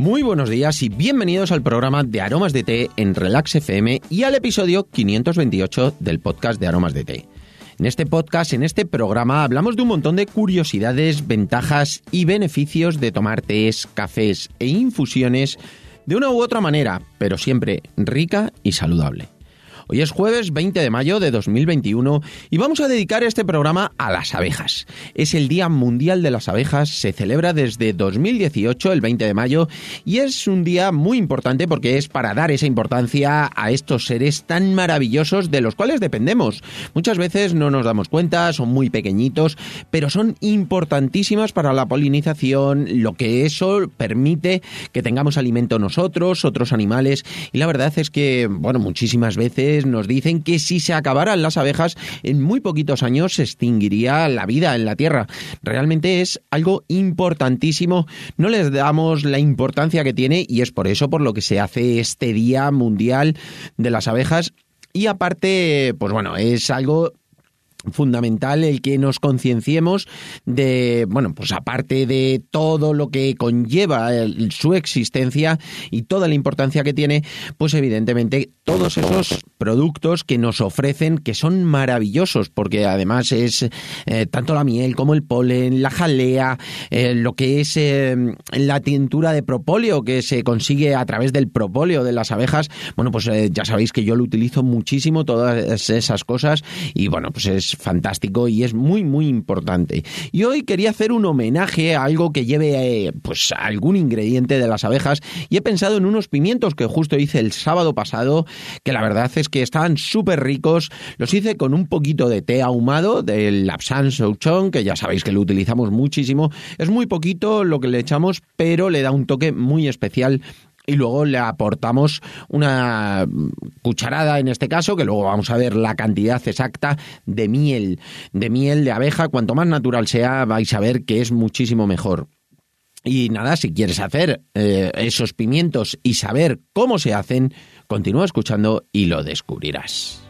Muy buenos días y bienvenidos al programa de Aromas de Té en Relax FM y al episodio 528 del podcast de Aromas de Té. En este podcast, en este programa, hablamos de un montón de curiosidades, ventajas y beneficios de tomar tés, cafés e infusiones de una u otra manera, pero siempre rica y saludable. Hoy es jueves 20 de mayo de 2021 y vamos a dedicar este programa a las abejas. Es el Día Mundial de las Abejas, se celebra desde 2018, el 20 de mayo, y es un día muy importante porque es para dar esa importancia a estos seres tan maravillosos de los cuales dependemos. Muchas veces no nos damos cuenta, son muy pequeñitos, pero son importantísimas para la polinización, lo que eso permite que tengamos alimento nosotros, otros animales, y la verdad es que, bueno, muchísimas veces nos dicen que si se acabaran las abejas, en muy poquitos años se extinguiría la vida en la Tierra. Realmente es algo importantísimo. No les damos la importancia que tiene y es por eso por lo que se hace este Día Mundial de las Abejas. Y aparte, pues bueno, es algo fundamental el que nos concienciemos de, bueno, pues aparte de todo lo que conlleva su existencia y toda la importancia que tiene, pues evidentemente todos esos productos que nos ofrecen que son maravillosos porque además es eh, tanto la miel como el polen, la jalea, eh, lo que es eh, la tintura de propóleo que se consigue a través del propóleo de las abejas, bueno, pues ya sabéis que yo lo utilizo muchísimo todas esas cosas y bueno, pues es fantástico y es muy muy importante. Y hoy quería hacer un homenaje a algo que lleve eh, pues algún ingrediente de las abejas y he pensado en unos pimientos que justo hice el sábado pasado, que la verdad es que estaban súper ricos. Los hice con un poquito de té ahumado del Lapsan Souchong, que ya sabéis que lo utilizamos muchísimo. Es muy poquito lo que le echamos, pero le da un toque muy especial y luego le aportamos una cucharada en este caso, que luego vamos a ver la cantidad exacta de miel, de miel de abeja. Cuanto más natural sea, vais a ver que es muchísimo mejor. Y nada, si quieres hacer eh, esos pimientos y saber cómo se hacen, continúa escuchando y lo descubrirás.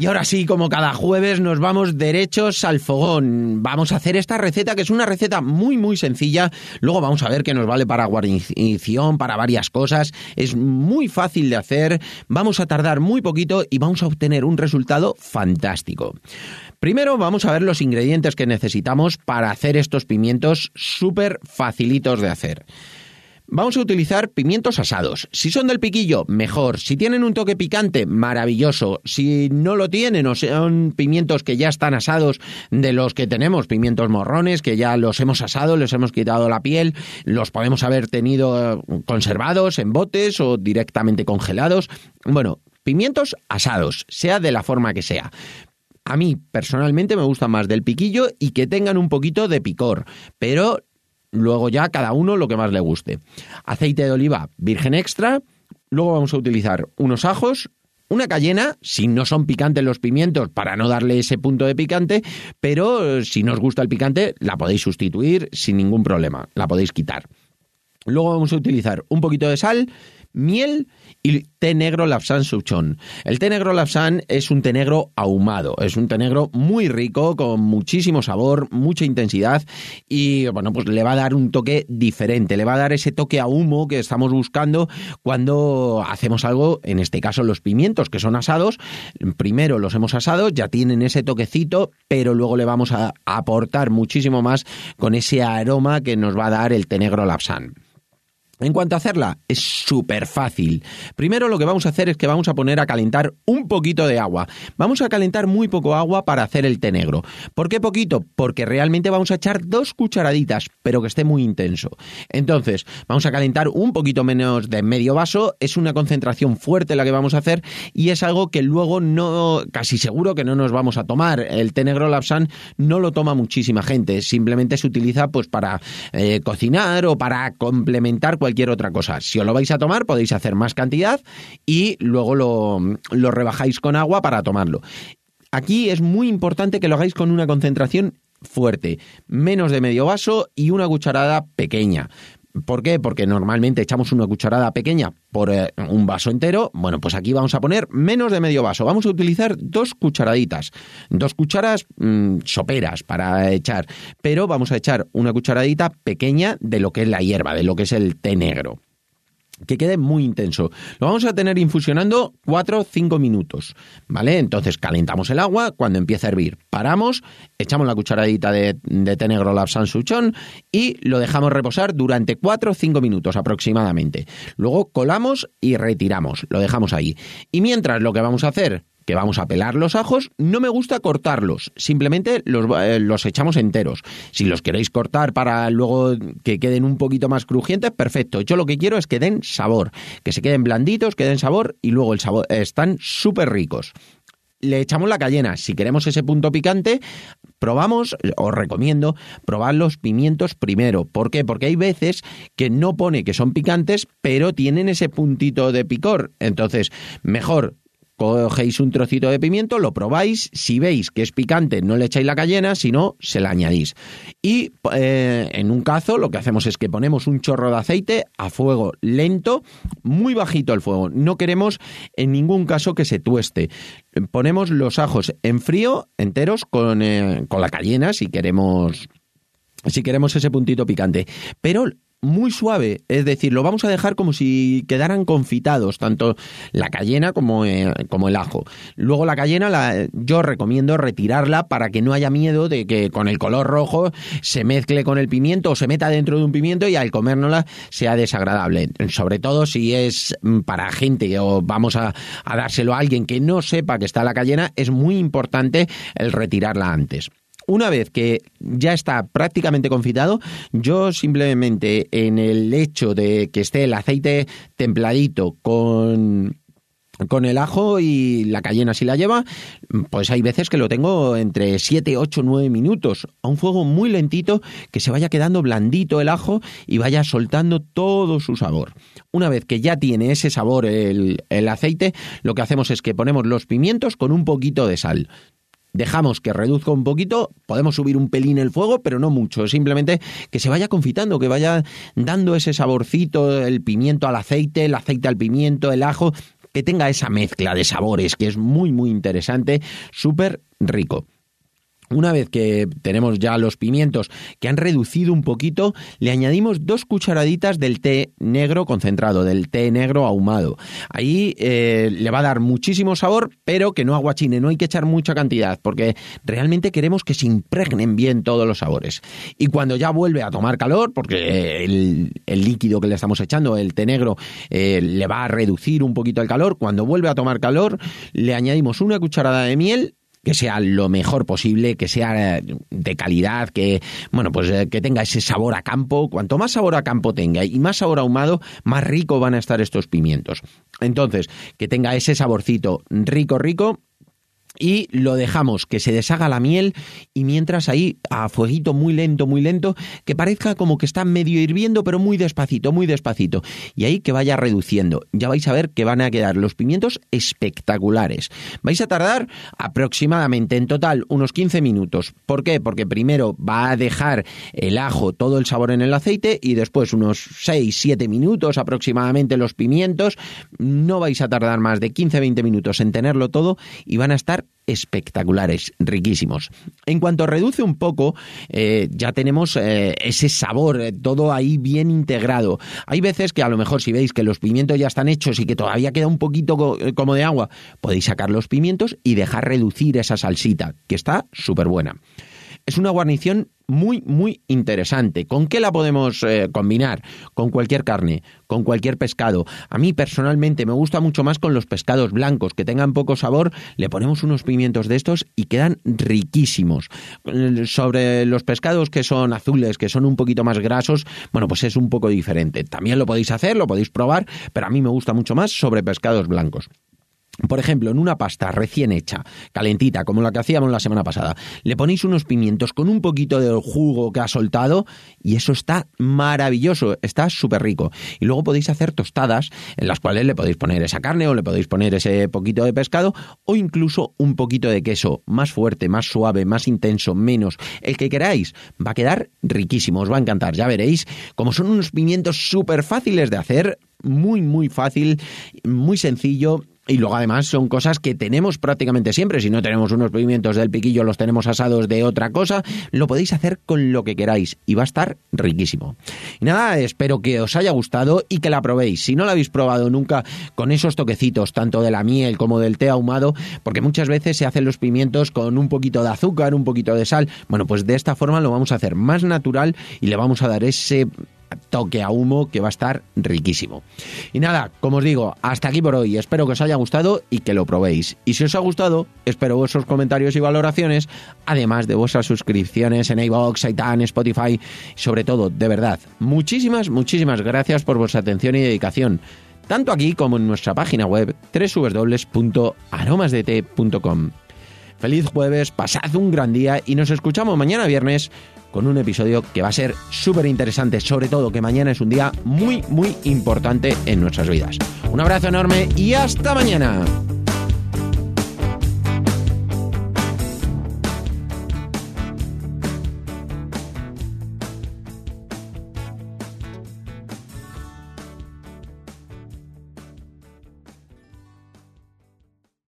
Y ahora sí, como cada jueves, nos vamos derechos al fogón. Vamos a hacer esta receta, que es una receta muy, muy sencilla. Luego vamos a ver que nos vale para guarnición, para varias cosas. Es muy fácil de hacer. Vamos a tardar muy poquito y vamos a obtener un resultado fantástico. Primero vamos a ver los ingredientes que necesitamos para hacer estos pimientos súper facilitos de hacer. Vamos a utilizar pimientos asados. Si son del piquillo, mejor. Si tienen un toque picante, maravilloso. Si no lo tienen o son pimientos que ya están asados, de los que tenemos, pimientos morrones, que ya los hemos asado, les hemos quitado la piel, los podemos haber tenido eh, conservados en botes o directamente congelados. Bueno, pimientos asados, sea de la forma que sea. A mí personalmente me gusta más del piquillo y que tengan un poquito de picor, pero Luego ya cada uno lo que más le guste. Aceite de oliva virgen extra. Luego vamos a utilizar unos ajos, una cayena, si no son picantes los pimientos, para no darle ese punto de picante, pero eh, si no os gusta el picante, la podéis sustituir sin ningún problema, la podéis quitar. Luego vamos a utilizar un poquito de sal, miel y té negro Lapsan Souchon. El té negro Lapsan es un té negro ahumado, es un té negro muy rico, con muchísimo sabor, mucha intensidad y bueno, pues le va a dar un toque diferente, le va a dar ese toque a humo que estamos buscando cuando hacemos algo, en este caso los pimientos que son asados, primero los hemos asado, ya tienen ese toquecito, pero luego le vamos a aportar muchísimo más con ese aroma que nos va a dar el té negro Lapsan. En cuanto a hacerla, es súper fácil. Primero lo que vamos a hacer es que vamos a poner a calentar un poquito de agua. Vamos a calentar muy poco agua para hacer el té negro. ¿Por qué poquito? Porque realmente vamos a echar dos cucharaditas, pero que esté muy intenso. Entonces, vamos a calentar un poquito menos de medio vaso. Es una concentración fuerte la que vamos a hacer y es algo que luego no, casi seguro que no nos vamos a tomar. El té negro Lapsan no lo toma muchísima gente. Simplemente se utiliza pues para eh, cocinar o para complementar cualquier cualquier otra cosa. Si os lo vais a tomar, podéis hacer más cantidad y luego lo, lo rebajáis con agua para tomarlo. Aquí es muy importante que lo hagáis con una concentración fuerte, menos de medio vaso y una cucharada pequeña. ¿Por qué? Porque normalmente echamos una cucharada pequeña por eh, un vaso entero. Bueno, pues aquí vamos a poner menos de medio vaso. Vamos a utilizar dos cucharaditas, dos cucharas mm, soperas para echar, pero vamos a echar una cucharadita pequeña de lo que es la hierba, de lo que es el té negro que quede muy intenso. Lo vamos a tener infusionando 4 o 5 minutos, ¿vale? Entonces calentamos el agua, cuando empieza a hervir, paramos, echamos la cucharadita de, de té negro Lapsan Suchon y lo dejamos reposar durante 4 o 5 minutos aproximadamente. Luego colamos y retiramos, lo dejamos ahí. Y mientras lo que vamos a hacer que vamos a pelar los ajos, no me gusta cortarlos, simplemente los, eh, los, echamos enteros. Si los queréis cortar para luego que queden un poquito más crujientes, perfecto. Yo lo que quiero es que den sabor, que se queden blanditos, que den sabor y luego el sabor están súper ricos le echamos la cayena. Si queremos ese punto picante, probamos, os recomiendo, probar los pimientos primero. ¿Por qué? Porque hay veces que no pone que son picantes, pero tienen ese puntito de picor. Entonces, mejor cogéis un trocito de pimiento, lo probáis, si veis que es picante no le echáis la cayena, si no, se la añadís. Y eh, en un cazo lo que hacemos es que ponemos un chorro de aceite a fuego lento, muy bajito el fuego, no queremos en ningún caso que se tueste. Ponemos los ajos en frío, enteros, con, eh, con la cayena, si queremos si queremos ese puntito picante. Pero muy suave, es decir, lo vamos a dejar como si quedaran confitados, tanto la cayena como, eh, como el ajo. Luego la cayena la, yo recomiendo retirarla para que no haya miedo de que con el color rojo se mezcle con el pimiento o se meta dentro de un pimiento y al comérnosla sea desagradable. Sobre todo si es mm, para gente o vamos a, a dárselo a alguien que no sepa que está la cayena, es muy importante el retirarla antes una vez que ya está prácticamente confitado, yo simplemente en el hecho de que esté el aceite templadito con con el ajo y la cayena si la lleva, pues hay veces que lo tengo entre 7, 8, 9 minutos a un fuego muy lentito que se vaya quedando blandito el ajo y vaya soltando todo su sabor. Una vez que ya tiene ese sabor el, el aceite, lo que hacemos es que ponemos los pimientos con un poquito de sal dejamos que reduzca un poquito, podemos subir un pelín el fuego, pero no mucho, simplemente que se vaya confitando, que vaya dando ese saborcito, el pimiento al aceite, el aceite al pimiento, el ajo, que tenga esa mezcla de sabores que es muy muy interesante, súper rico. Una vez que tenemos ya los pimientos que han reducido un poquito, le añadimos dos cucharaditas del té negro concentrado, del té negro ahumado. Ahí eh, le va a dar muchísimo sabor, pero que no aguachine, no hay que echar mucha cantidad, porque realmente queremos que se impregnen bien todos los sabores. Y cuando ya vuelve a tomar calor, porque el, líquido que le estamos echando, el té negro, eh, le va a reducir un poquito el calor, cuando vuelve a tomar calor, le añadimos una cucharada de miel que sea lo mejor posible, que sea eh, de calidad, que bueno, pues eh, que tenga ese sabor a campo. Cuanto más sabor a campo tenga y más sabor ahumado, más rico van a estar estos pimientos. Entonces, que tenga ese saborcito rico, rico y lo dejamos que se deshaga la miel y mientras ahí a fueguito muy lento, muy lento, que parezca como que está medio hirviendo, pero muy despacito, muy despacito. Y ahí que vaya reduciendo. Ya vais a ver que van a quedar los pimientos espectaculares. Vais a tardar aproximadamente en total unos 15 minutos. ¿Por qué? Porque primero va a dejar el ajo todo el sabor en el aceite y después unos 6, 7 minutos aproximadamente los pimientos. No vais a tardar más de 15-20 minutos en tenerlo todo y van a estar espectaculares, riquísimos. En cuanto reduce un poco, eh, ya tenemos eh, ese sabor, eh, todo ahí bien integrado. Hay veces que a lo mejor si veis que los pimientos ya están hechos y que todavía queda un poquito como de agua, podéis sacar los pimientos y dejar reducir esa salsita, que está súper buena. Es una guarnición muy, muy interesante. ¿Con qué la podemos eh, combinar? Con cualquier carne, con cualquier pescado. A mí personalmente me gusta mucho más con los pescados blancos, que tengan poco sabor, le ponemos unos pimientos de estos y quedan riquísimos. Sobre los pescados que son azules, que son un poquito más grasos, bueno, pues es un poco diferente. También lo podéis hacer, lo podéis probar, pero a mí me gusta mucho más sobre pescados blancos. Por ejemplo, en una pasta recién hecha, calentita, como la que hacíamos la semana pasada, le ponéis unos pimientos con un poquito de jugo que ha soltado y eso está maravilloso, está súper rico. Y luego podéis hacer tostadas en las cuales le podéis poner esa carne o le podéis poner ese poquito de pescado o incluso un poquito de queso más fuerte, más suave, más intenso, menos, el que queráis. Va a quedar riquísimo, os va a encantar, ya veréis. Como son unos pimientos súper fáciles de hacer, muy, muy fácil, muy sencillo y luego además son cosas que tenemos prácticamente siempre. Si no tenemos unos pimientos del piquillo, los tenemos asados de otra cosa, lo podéis hacer con lo que queráis y va a estar riquísimo. Y nada, espero que os haya gustado y que la probéis. Si no la habéis probado nunca con esos toquecitos, tanto de la miel como del té ahumado, porque muchas veces se hacen los pimientos con un poquito de azúcar, un poquito de sal. Bueno, pues de esta forma lo vamos a hacer más natural y le vamos a dar ese toque a humo que va a estar riquísimo. Y nada, como os digo, hasta aquí por hoy. Espero que os haya gustado y que lo probéis. Y si os ha gustado, espero vuestros comentarios y valoraciones, además de vuestras suscripciones en iVoox, Itan, Spotify, sobre todo, de verdad, muchísimas, muchísimas gracias por vuestra atención y dedicación. Tanto aquí como en nuestra página web www.aromasdt.com. Feliz jueves, pasad un gran día y nos escuchamos mañana viernes con un episodio que va a ser súper interesante, sobre todo que mañana es un día muy, muy importante en nuestras vidas. Un abrazo enorme y hasta mañana.